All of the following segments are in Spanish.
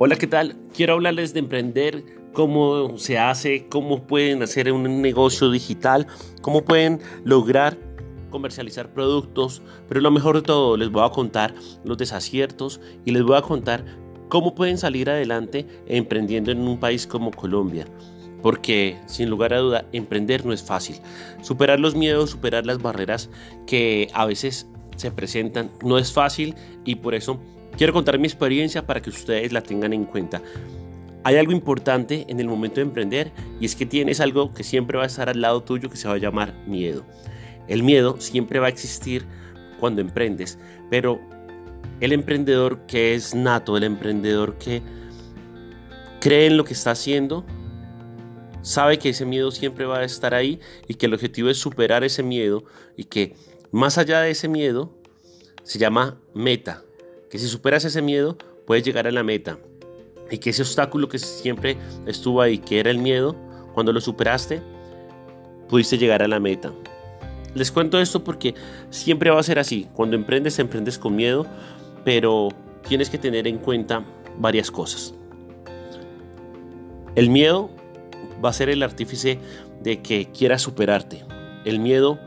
Hola, ¿qué tal? Quiero hablarles de emprender, cómo se hace, cómo pueden hacer un negocio digital, cómo pueden lograr comercializar productos, pero lo mejor de todo, les voy a contar los desaciertos y les voy a contar cómo pueden salir adelante emprendiendo en un país como Colombia. Porque sin lugar a duda, emprender no es fácil. Superar los miedos, superar las barreras que a veces se presentan, no es fácil y por eso Quiero contar mi experiencia para que ustedes la tengan en cuenta. Hay algo importante en el momento de emprender y es que tienes algo que siempre va a estar al lado tuyo que se va a llamar miedo. El miedo siempre va a existir cuando emprendes, pero el emprendedor que es nato, el emprendedor que cree en lo que está haciendo, sabe que ese miedo siempre va a estar ahí y que el objetivo es superar ese miedo y que más allá de ese miedo se llama meta, que si superas ese miedo puedes llegar a la meta y que ese obstáculo que siempre estuvo ahí, que era el miedo, cuando lo superaste, pudiste llegar a la meta. Les cuento esto porque siempre va a ser así. Cuando emprendes, emprendes con miedo, pero tienes que tener en cuenta varias cosas. El miedo va a ser el artífice de que quieras superarte. El miedo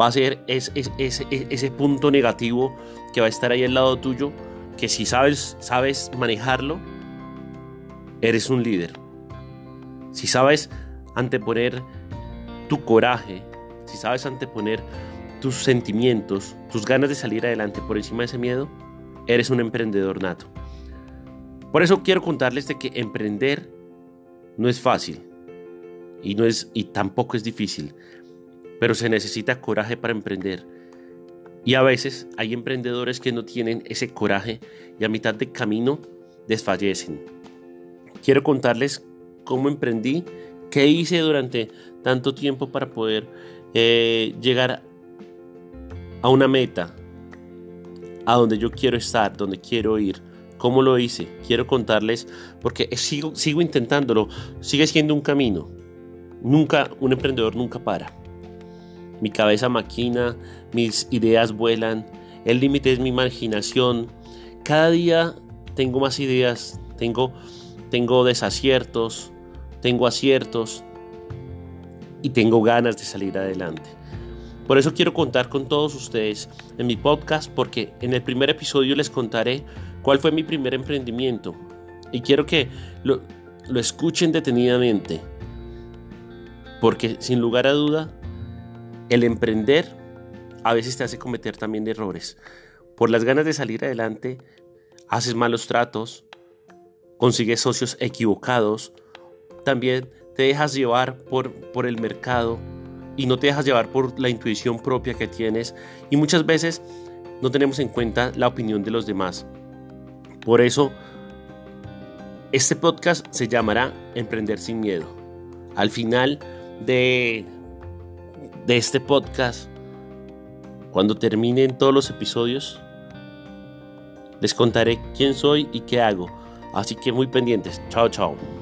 va a ser ese punto negativo que va a estar ahí al lado tuyo, que si sabes, sabes manejarlo, eres un líder. Si sabes anteponer tu coraje, si sabes anteponer tus sentimientos, tus ganas de salir adelante por encima de ese miedo, eres un emprendedor nato. Por eso quiero contarles de que emprender no es fácil y no es y tampoco es difícil pero se necesita coraje para emprender. Y a veces hay emprendedores que no tienen ese coraje y a mitad de camino desfallecen. Quiero contarles cómo emprendí, qué hice durante tanto tiempo para poder eh, llegar a una meta, a donde yo quiero estar, donde quiero ir. ¿Cómo lo hice? Quiero contarles porque sigo, intentándolo. Sigue siendo un camino. Nunca, un emprendedor nunca para. Mi cabeza maquina, mis ideas vuelan, el límite es mi imaginación. Cada día tengo más ideas, tengo, tengo desaciertos, tengo aciertos y tengo ganas de salir adelante. Por eso quiero contar con todos ustedes en mi podcast porque en el primer episodio les contaré cuál fue mi primer emprendimiento y quiero que lo, lo escuchen detenidamente porque sin lugar a duda el emprender a veces te hace cometer también errores. Por las ganas de salir adelante, haces malos tratos, consigues socios equivocados, también te dejas llevar por, por el mercado y no te dejas llevar por la intuición propia que tienes y muchas veces no tenemos en cuenta la opinión de los demás. Por eso, este podcast se llamará Emprender sin Miedo. Al final de de este podcast, cuando terminen todos los episodios, les contaré quién soy y qué hago. Así que muy pendientes. Chao, chao.